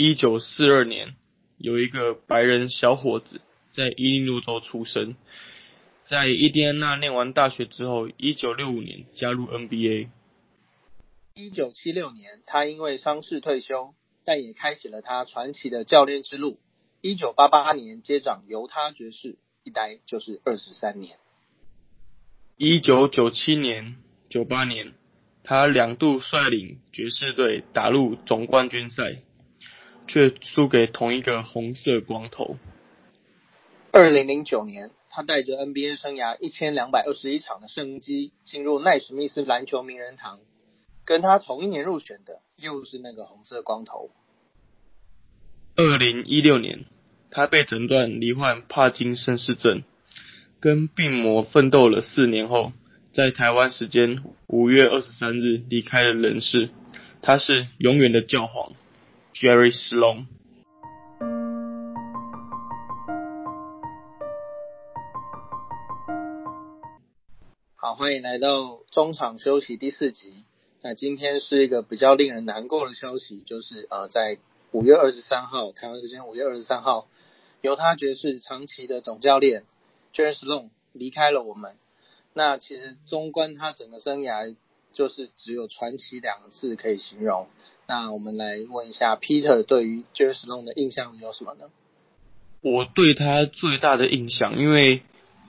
一九四二年，有一个白人小伙子在伊利诺州出生，在伊蒂安纳念完大学之后，一九六五年加入 NBA。一九七六年，他因为伤势退休，但也开启了他传奇的教练之路。一九八八年接掌犹他爵士，一待就是二十三年。一九九七年、九八年，他两度率领爵士队打入总冠军赛。却输给同一个红色光头。二零零九年，他带着 NBA 生涯一千两百二十一场的胜绩进入奈史密斯篮球名人堂。跟他同一年入选的又是那个红色光头。二零一六年，他被诊断罹患帕金森氏症，跟病魔奋斗了四年后，在台湾时间五月二十三日离开了人世。他是永远的教皇。Jerry Sloan。好，欢迎来到中场休息第四集。那今天是一个比较令人难过的消息，就是呃，在五月二十三号，台湾时间五月二十三号，犹他爵士长期的总教练 Jerry Sloan 离开了我们。那其实纵观他整个生涯。就是只有传奇两个字可以形容。那我们来问一下 Peter，对于 Jerry Sloan 的印象有什么呢？我对他最大的印象，因为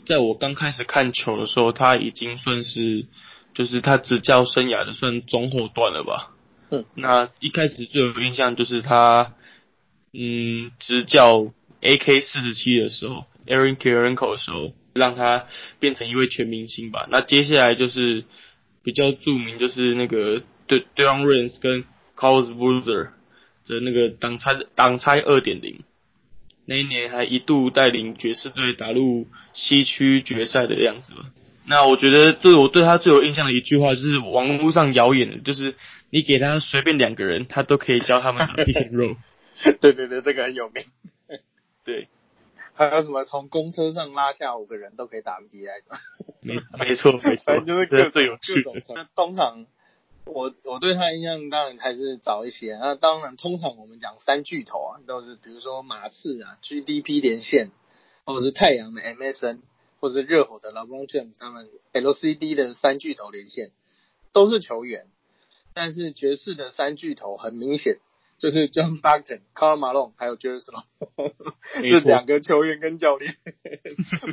在我刚开始看球的时候，他已经算是就是他执教生涯的算中后段了吧。嗯。那一开始最有印象就是他，嗯，执教 AK 四十七的时候，Aaron Kirilenko 的时候，让他变成一位全明星吧。那接下来就是。比较著名就是那个对对方 Rains 跟 Carlos Boozer 的那个挡拆挡拆二点零，那一年还一度带领爵士队打入西区决赛的样子吧。那我觉得对我对他最有印象的一句话就是网络上谣言的，就是你给他随便两个人，他都可以教他们打 pick and roll。对对对，这个很有名。对。还有什么从公车上拉下五个人都可以打 NBA 的？没没错没错，反正就是各种各种。那通常我我对他印象当然还是早一些。那当然，通常我们讲三巨头啊，都是比如说马刺啊，GDP 连线，或者是太阳的 MSN，或者是热火的 LeBron James，他们 LCD 的三巨头连线都是球员。但是爵士的三巨头很明显。就是 John Stockton、Karl Malone 还有 Jerry Sloan，这两个球员跟教练。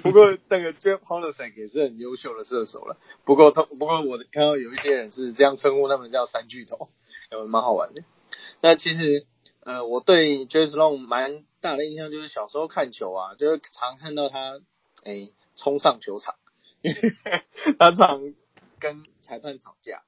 不过那个 Jeff Hornacek 也是很优秀的射手了。不过他不过我看到有一些人是这样称呼他们叫三巨头，呃，蛮好玩的。那其实呃，我对 Jerry Sloan 蛮大的印象就是小时候看球啊，就是常看到他哎冲上球场，因为他常跟裁判吵架，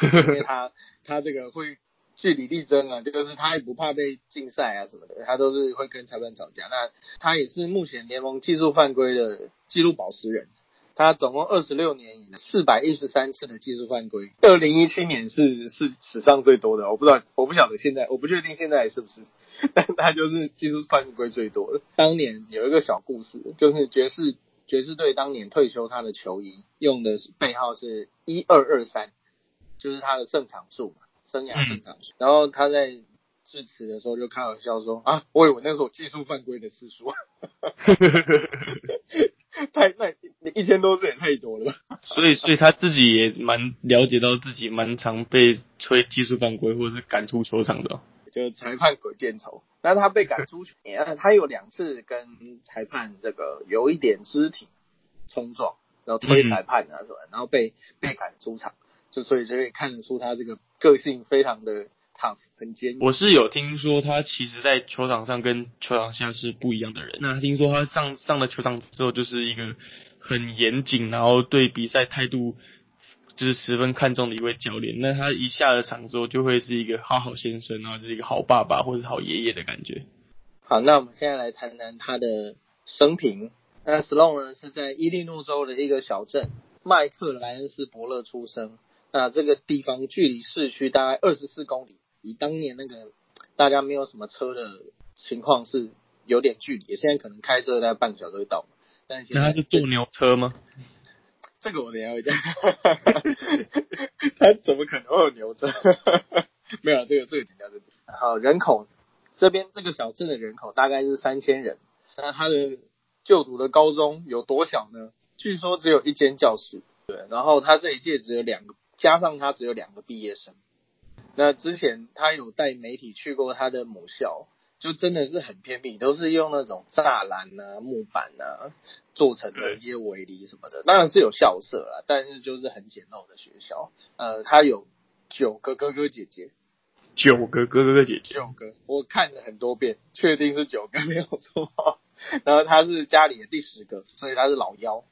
因为他他这个会。据理力争啊，就是他也不怕被禁赛啊什么的，他都是会跟裁判吵架。那他也是目前联盟技术犯规的纪录保持人，他总共二十六年以来四百一十三次的技术犯规，二零一七年是是史上最多的，我不知道我不晓得现在我不确定现在是不是，但他就是技术犯规最多的。当年有一个小故事，就是爵士爵士队当年退休他的球衣用的是背号是一二二三，就是他的胜场数嘛。生涯胜场数，然后他在致辞的时候就开玩笑说啊，我以为那是我技术犯规的次数，太那一千多次也太多了吧？所以，所以他自己也蛮了解到自己蛮常被吹技术犯规或者是赶出球场的，就是裁判鬼见愁。那他被赶出去，他有两次跟裁判这个有一点肢体冲撞，然后推裁判啊什么，然后被被赶出场。就所以就可以看得出他这个个性非常的 tough，很坚。我是有听说他其实，在球场上跟球场下是不一样的人。那听说他上上了球场之后，就是一个很严谨，然后对比赛态度就是十分看重的一位教练。那他一下了场之后，就会是一个好好先生，然后就是一个好爸爸或者好爷爷的感觉。好，那我们现在来谈谈他的生平。那 Sloan 呢是在伊利诺州的一个小镇麦克莱恩斯伯勒出生。那这个地方距离市区大概二十四公里，以当年那个大家没有什么车的情况是有点距离，现在可能开车大概半个小时就到。但那他是坐牛车吗？这个我等下会讲。他怎么可能会有牛车？没有，这个这个简单的。好，人口这边这个小镇的人口大概是三千人，那他的就读的高中有多小呢？据说只有一间教室，对，然后他这一届只有两个，加上他只有两个毕业生。那之前他有带媒体去过他的母校，就真的是很偏僻，都是用那种栅栏啊、木板啊做成的一些围篱什么的。当然是有校舍啦，但是就是很简陋的学校。呃，他有九个哥哥姐姐，九个哥哥姐姐，九个，我看了很多遍，确定是九个没有错。然后他是家里的第十个，所以他是老幺。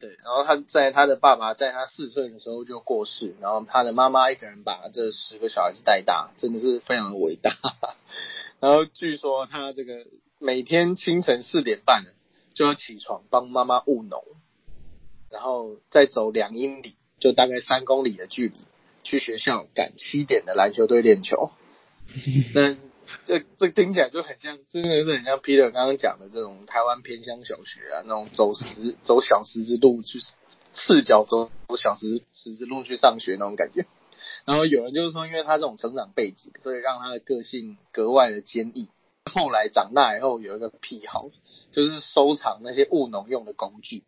对，然后他在他的爸爸在他四岁的时候就过世，然后他的妈妈一个人把这十个小孩子带大，真的是非常的伟大。然后据说他这个每天清晨四点半就要起床帮妈妈务农，然后再走两英里，就大概三公里的距离去学校赶七点的篮球队练球。那这这听起来就很像，真的是很像 Peter 刚刚讲的这种台湾偏乡小学啊，那种走石走小石子路去赤脚走走小石石子路去上学那种感觉。然后有人就是说，因为他这种成长背景，所以让他的个性格外的坚毅。后来长大以后有一个癖好，就是收藏那些务农用的工具。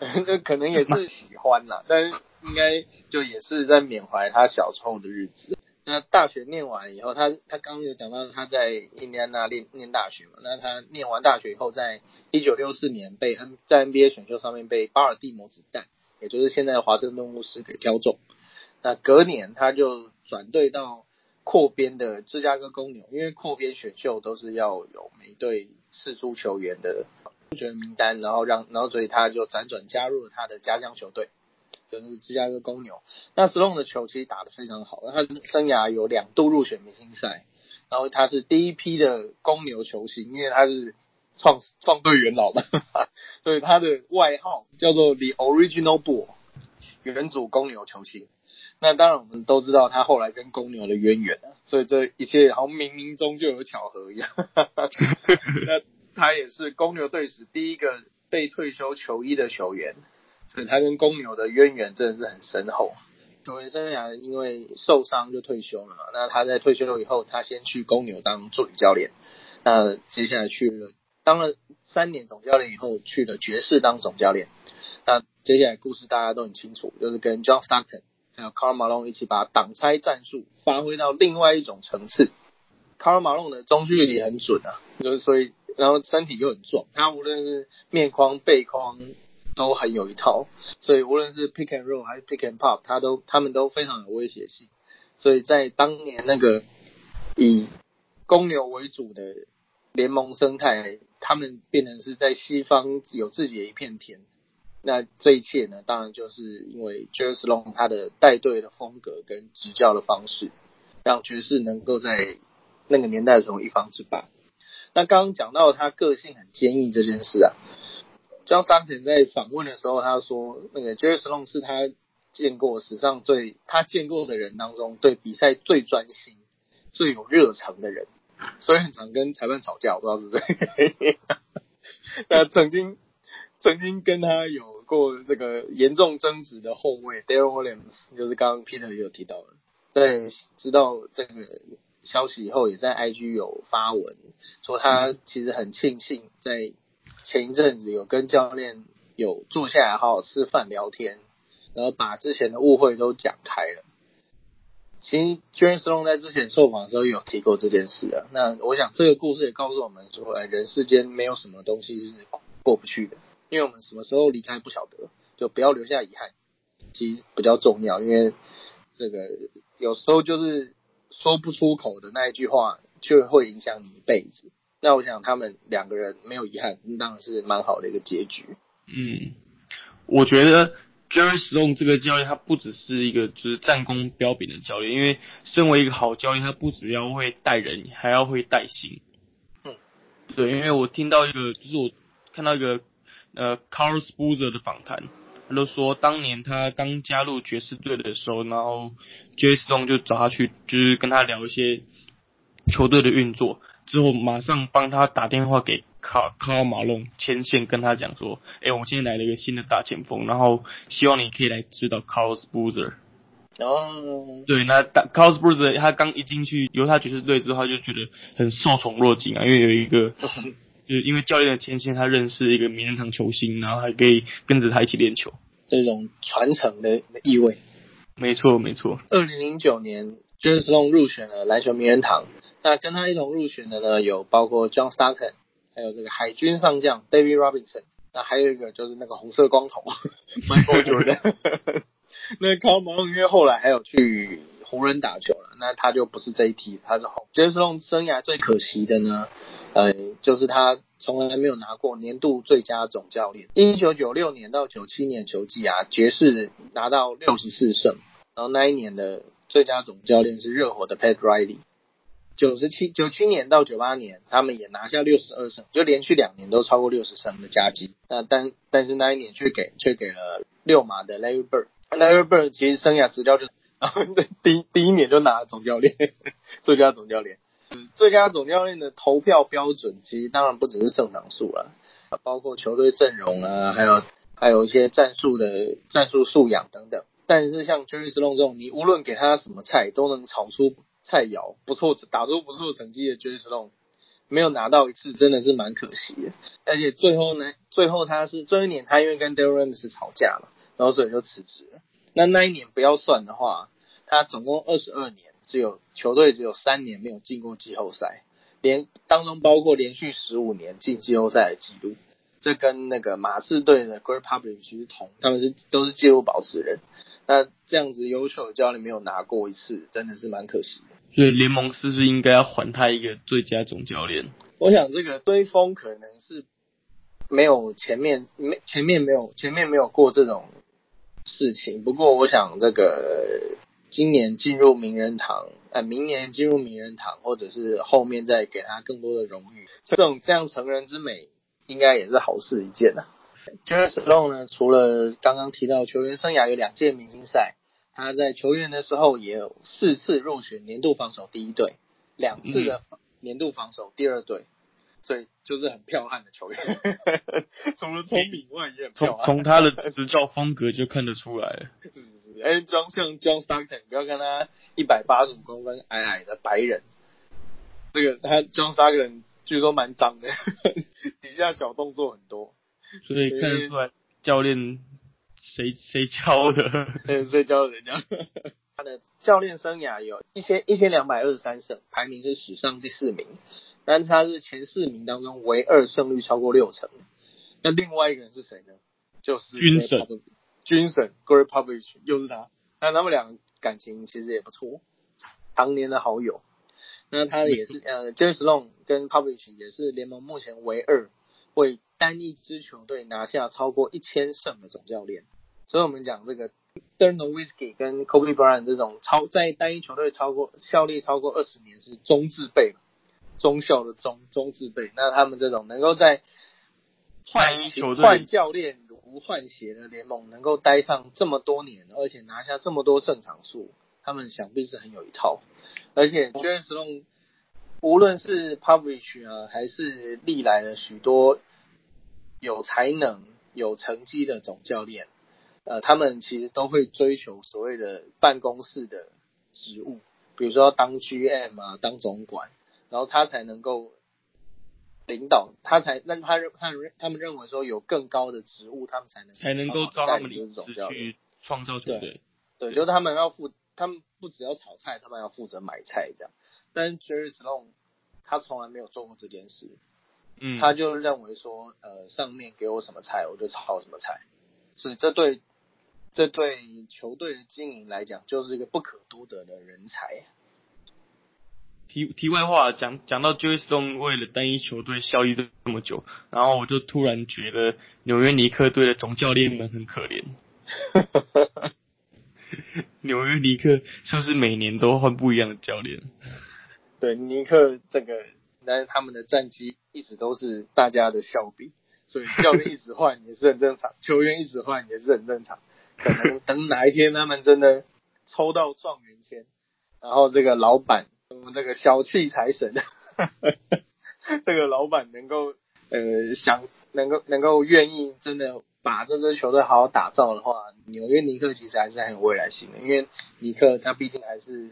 那可能也是喜欢啦，但是应该就也是在缅怀他小时候的日子。那大学念完以后，他他刚刚有讲到他在印第安纳念念大学嘛？那他念完大学以后，在一九六四年被 N 在 NBA 选秀上面被巴尔的摩子弹，也就是现在华盛顿巫师给挑中。那隔年他就转队到扩编的芝加哥公牛，因为扩编选秀都是要有每队四出球员的入选名单，然后让然后所以他就辗转加入了他的家乡球队。就是芝加哥公牛，那 Sloan 的球其实打得非常好，他生涯有两度入选明星赛，然后他是第一批的公牛球星，因为他是创创队元老嘛，所以他的外号叫做 The Original Bull，原主公牛球星。那当然我们都知道他后来跟公牛的渊源啊，所以这一切好像冥冥中就有巧合一样。那他也是公牛队史第一个被退休球衣的球员。所以他跟公牛的渊源真的是很深厚。球员生涯因为受伤就退休了嘛，那他在退休了以后，他先去公牛当助理教练，那接下来去了当了三年总教练以后，去了爵士当总教练。那接下来故事大家都很清楚，就是跟 John Stockton 还有 Karl Malone 一起把挡拆战术发挥到另外一种层次。Karl Malone 的中距离很准啊，就是所以然后身体又很壮，他无论是面框背框。都很有一套，所以无论是 pick and roll 还是 pick and pop，他都他们都非常有威胁性。所以在当年那个以公牛为主的联盟生态，他们变成是在西方有自己的一片天。那这一切呢，当然就是因为 Jerry Sloan 他的带队的风格跟执教的方式，让爵士能够在那个年代成为一方之霸。那刚刚讲到他个性很坚毅这件事啊。John Stockton 在访问的时候，他说：“那个 Jerry Sloan 是他见过史上最他见过的人当中，对比赛最专心、最有热诚的人，所以很常跟裁判吵架，我不知道是不是。那曾经曾经跟他有过这个严重争执的后卫 Daryl Williams，就是刚刚 Peter 也有提到的，在知道这个消息以后，也在 IG 有发文说，他其实很庆幸在。”前一阵子有跟教练有坐下来好好吃饭聊天，然后把之前的误会都讲开了。其实 James Long 在之前受访的时候有提过这件事啊。那我想这个故事也告诉我们说，哎，人世间没有什么东西是过不去的，因为我们什么时候离开不晓得，就不要留下遗憾，其实比较重要。因为这个有时候就是说不出口的那一句话，就会影响你一辈子。那我想他们两个人没有遗憾，当然是蛮好的一个结局。嗯，我觉得 Jerry Sloan 这个教练他不只是一个就是战功彪炳的教练，因为身为一个好教练，他不只要会带人，还要会带心。嗯，对，因为我听到一个，就是我看到一个呃 Carl s p o o z e r 的访谈，他都说当年他刚加入爵士队的时候，然后 Jerry Sloan 就找他去，就是跟他聊一些球队的运作。之后马上帮他打电话给卡卡马龙牵线，跟他讲说：“哎，我们现在来了一个新的大前锋，然后希望你可以来指导 Carlos Boozer。”哦，对，那当 Carlos b r u c e 他刚一进去犹他爵士队之后，他就觉得很受宠若惊啊，因为有一个，就是因为教练的牵线，他认识一个名人堂球星，然后还可以跟着他一起练球，这种传承的意味。没错，没错。二零零九年 j a m s Long 入选了篮球名人堂，那跟他一同入选的呢，有包括 John Stockton，还有这个海军上将 David Robinson，那还有一个就是那个红色光头 Michael Jordan。那 Carl Malone 因为后来还有去湖人打球了，那他就不是这一批，他是红。s Long 生涯最可惜的呢，呃，就是他从来没有拿过年度最佳总教练。一九九六年到九七年球季啊，爵士拿到六十四胜，然后那一年的最佳总教练是热火的 Pat Riley。九十七九七年到九八年，他们也拿下六十二胜，就连续两年都超过六十胜的佳绩。那但但是那一年却给却给了六马的 Larry Bird。Larry Bird 其实生涯执教就是，然 后第第一年就拿了总教练，最佳总教练。最佳总教练的投票标准其实当然不只是胜场数了，包括球队阵容啊，还有还有一些战术的战术素养等等。但是像 Jerry Sloan 这种，你无论给他什么菜，都能炒出。菜肴不错，打出不错成绩的 j a s o n 没有拿到一次，真的是蛮可惜的。而且最后呢，最后他是这一年他因为跟 Daryl Rams 吵架了，然后所以就辞职了。那那一年不要算的话，他总共二十二年，只有球队只有三年没有进过季后赛，连当中包括连续十五年进季后赛的记录，这跟那个马刺队的 Great Public 其实同，他们是都是纪录保持人。那这样子优秀的教练没有拿过一次，真的是蛮可惜的。所以联盟是不是应该要还他一个最佳总教练？我想这个追风可能是没有前面没前面没有前面没有过这种事情。不过我想这个今年进入名人堂，呃，明年进入名人堂，或者是后面再给他更多的荣誉，这种这样成人之美，应该也是好事一件呐。J e r s l o n 呢，除了刚刚提到球员生涯有两届明星赛。他在球员的时候也有四次入选年度防守第一队，两次的年度防守第二队，所以就是很彪悍的球员。除了聪明外，也很从从他的执教风格就看得出来。是是是，哎，装像 John Stockton，不要看他一百八十五公分矮矮的白人，这个他 John Stockton 据说蛮脏的，底下小动作很多，所以看得出来教练。谁谁教的？谁教的人家？他的教练生涯有一千一千两百二十三胜，排名是史上第四名，但他是前四名当中唯二胜率超过六成。那另外一个人是谁呢？就是军神，军神 Gary p o v i c h 又是他。那他们俩感情其实也不错，常年的好友。那他也是 呃，James Long 跟 Publish 也是联盟目前唯二为单一支球队拿下超过一千胜的总教练。所以我们讲这个 d e r n o w i s k y 跟 Kobe Bryant 这种超在单一球队超过效力超过二十年是中字辈，中校的中中字辈。那他们这种能够在换换教练如换鞋的联盟能够待上这么多年，而且拿下这么多胜场数，他们想必是很有一套。而且 j a m s Long 无论是 p u b l i c h 啊，还是历来的许多有才能、有成绩的总教练。呃，他们其实都会追求所谓的办公室的职务，比如说当 GM 啊，当总管，然后他才能够领导，他才让他认他认他们认为说有更高的职务，他们才能才能够招他们领导去创造球队。对，就是他们要负，他们不只要炒菜，他们要负责买菜这样。但 Jerry Sloan 他从来没有做过这件事，嗯，他就认为说，呃，上面给我什么菜，我就炒什么菜，所以这对。这对球队的经营来讲，就是一个不可多得的人才。题题外话，讲讲到 Joe Stone 为了单一球队效力这么久，然后我就突然觉得纽约尼克队的总教练们很可怜。纽约尼克是不是每年都换不一样的教练？对，尼克这个，但是他们的战绩一直都是大家的笑柄，所以教练一直换也是很正常，球员一直换也是很正常。可能等哪一天他们真的抽到状元签，然后这个老板，我们这个小气财神，这个老板能够呃想能够能够愿意真的把这支球队好好打造的话，纽约尼克其实还是很有未来性的，因为尼克他毕竟还是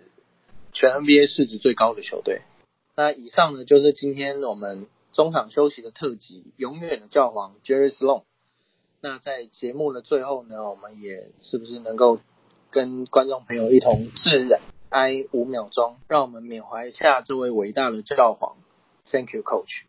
全 NBA 市值最高的球队。那以上呢，就是今天我们中场休息的特辑，永远的教皇 Jerry Sloan。那在节目的最后呢，我们也是不是能够跟观众朋友一同致哀五秒钟，让我们缅怀一下这位伟大的教皇。Thank you, Coach.